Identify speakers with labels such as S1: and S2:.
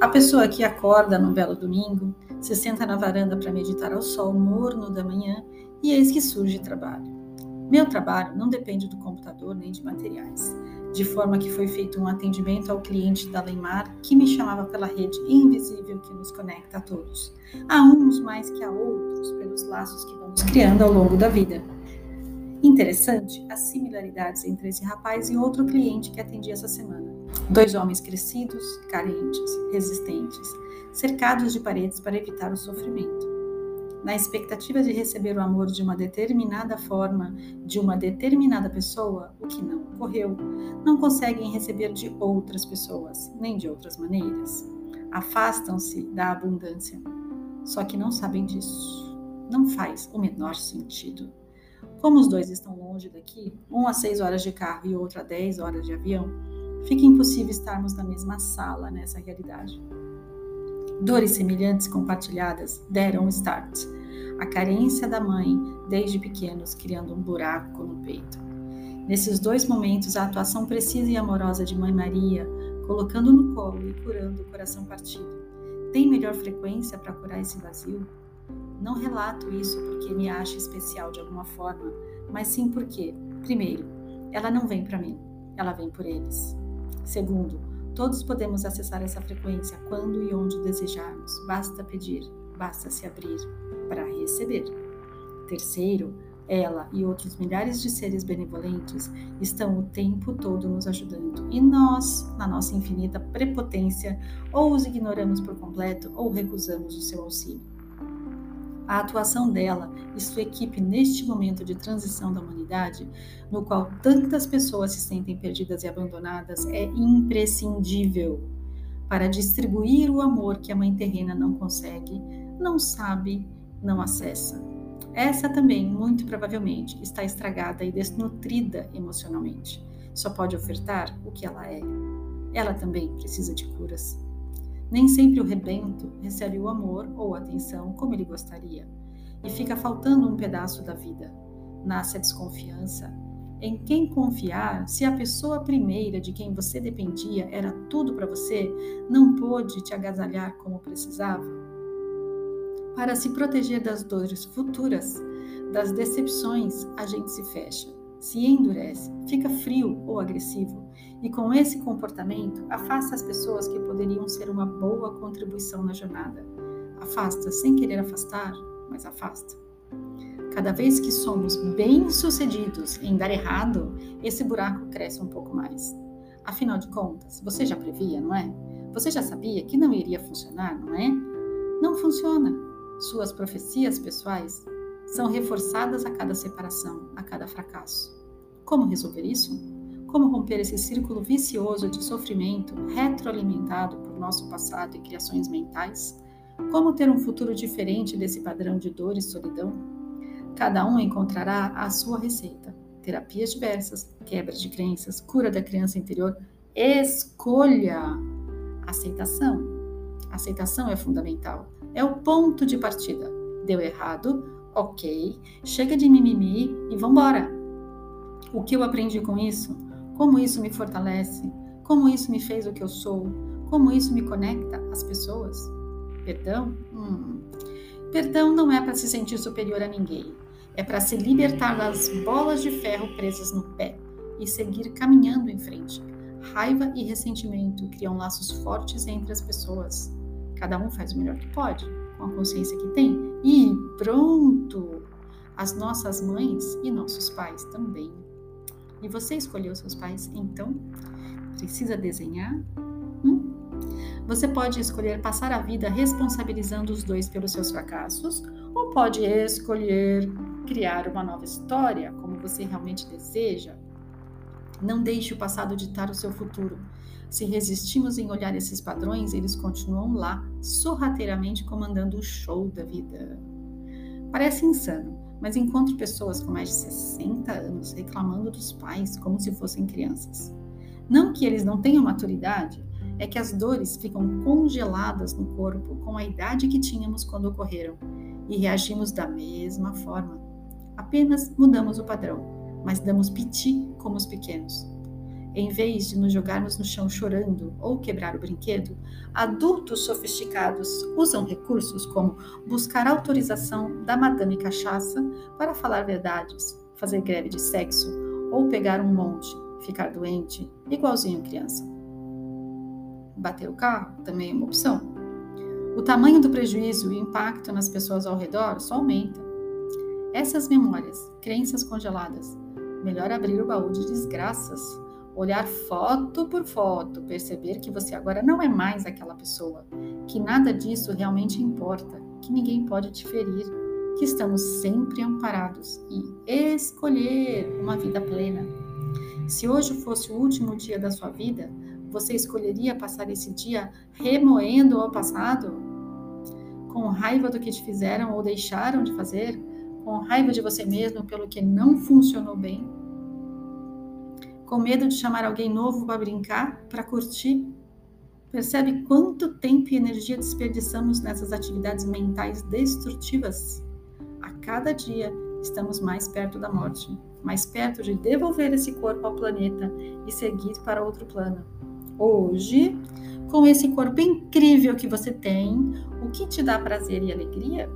S1: A pessoa que acorda num belo domingo, se senta na varanda para meditar ao sol morno da manhã e eis que surge trabalho. Meu trabalho não depende do computador nem de materiais, de forma que foi feito um atendimento ao cliente da Leimar que me chamava pela rede invisível que nos conecta a todos, a uns mais que a outros, pelos laços que vamos criando ao longo da vida. Interessante as similaridades entre esse rapaz e outro cliente que atendi essa semana. Dois homens crescidos, carentes, resistentes, cercados de paredes para evitar o sofrimento na expectativa de receber o amor de uma determinada forma, de uma determinada pessoa, o que não ocorreu, não conseguem receber de outras pessoas, nem de outras maneiras. Afastam-se da abundância, só que não sabem disso. Não faz o menor sentido. Como os dois estão longe daqui, um a seis horas de carro e outro a dez horas de avião, fica impossível estarmos na mesma sala nessa realidade. Dores semelhantes compartilhadas deram um start a carência da mãe desde pequenos, criando um buraco no peito. Nesses dois momentos, a atuação precisa e amorosa de Mãe Maria, colocando no colo e curando o coração partido, tem melhor frequência para curar esse vazio? Não relato isso porque me acha especial de alguma forma, mas sim porque, primeiro, ela não vem para mim, ela vem por eles. Segundo, todos podemos acessar essa frequência quando e onde desejarmos, basta pedir, basta se abrir para receber. Terceiro, ela e outros milhares de seres benevolentes estão o tempo todo nos ajudando e nós, na nossa infinita prepotência, ou os ignoramos por completo ou recusamos o seu auxílio. A atuação dela e sua equipe neste momento de transição da humanidade, no qual tantas pessoas se sentem perdidas e abandonadas, é imprescindível para distribuir o amor que a mãe terrena não consegue, não sabe não acessa. Essa também, muito provavelmente, está estragada e desnutrida emocionalmente. Só pode ofertar o que ela é. Ela também precisa de curas. Nem sempre o rebento recebe o amor ou atenção como ele gostaria, e fica faltando um pedaço da vida. Nasce a desconfiança. Em quem confiar se a pessoa primeira de quem você dependia era tudo para você, não pôde te agasalhar como precisava? Para se proteger das dores futuras, das decepções, a gente se fecha, se endurece, fica frio ou agressivo, e com esse comportamento afasta as pessoas que poderiam ser uma boa contribuição na jornada. Afasta sem querer afastar, mas afasta. Cada vez que somos bem-sucedidos em dar errado, esse buraco cresce um pouco mais. Afinal de contas, você já previa, não é? Você já sabia que não iria funcionar, não é? Não funciona. Suas profecias pessoais são reforçadas a cada separação, a cada fracasso. Como resolver isso? Como romper esse círculo vicioso de sofrimento retroalimentado por nosso passado e criações mentais? Como ter um futuro diferente desse padrão de dor e solidão? Cada um encontrará a sua receita. Terapias diversas, quebra de crenças, cura da criança interior. Escolha! Aceitação. Aceitação é fundamental é o ponto de partida. Deu errado, ok, chega de mimimi e vambora. O que eu aprendi com isso? Como isso me fortalece? Como isso me fez o que eu sou? Como isso me conecta às pessoas? Perdão? Hum. Perdão não é para se sentir superior a ninguém. É para se libertar das bolas de ferro presas no pé e seguir caminhando em frente. Raiva e ressentimento criam laços fortes entre as pessoas. Cada um faz o melhor que pode, com a consciência que tem. E pronto! As nossas mães e nossos pais também. E você escolheu seus pais, então? Precisa desenhar? Hum? Você pode escolher passar a vida responsabilizando os dois pelos seus fracassos, ou pode escolher criar uma nova história, como você realmente deseja. Não deixe o passado ditar o seu futuro. Se resistimos em olhar esses padrões, eles continuam lá, sorrateiramente comandando o show da vida. Parece insano, mas encontro pessoas com mais de 60 anos reclamando dos pais como se fossem crianças. Não que eles não tenham maturidade, é que as dores ficam congeladas no corpo com a idade que tínhamos quando ocorreram e reagimos da mesma forma. Apenas mudamos o padrão, mas damos piti como os pequenos. Em vez de nos jogarmos no chão chorando ou quebrar o brinquedo, adultos sofisticados usam recursos como buscar autorização da madame cachaça para falar verdades, fazer greve de sexo ou pegar um monte, ficar doente, igualzinho criança. Bater o carro também é uma opção. O tamanho do prejuízo e o impacto nas pessoas ao redor só aumenta. Essas memórias, crenças congeladas, melhor abrir o baú de desgraças, olhar foto por foto, perceber que você agora não é mais aquela pessoa, que nada disso realmente importa, que ninguém pode te ferir, que estamos sempre amparados e escolher uma vida plena. Se hoje fosse o último dia da sua vida, você escolheria passar esse dia remoendo o passado? Com raiva do que te fizeram ou deixaram de fazer? Com raiva de você mesmo pelo que não funcionou bem? Com medo de chamar alguém novo para brincar, para curtir? Percebe quanto tempo e energia desperdiçamos nessas atividades mentais destrutivas? A cada dia estamos mais perto da morte, mais perto de devolver esse corpo ao planeta e seguir para outro plano hoje, com esse corpo incrível que você tem, o que te dá prazer e alegria?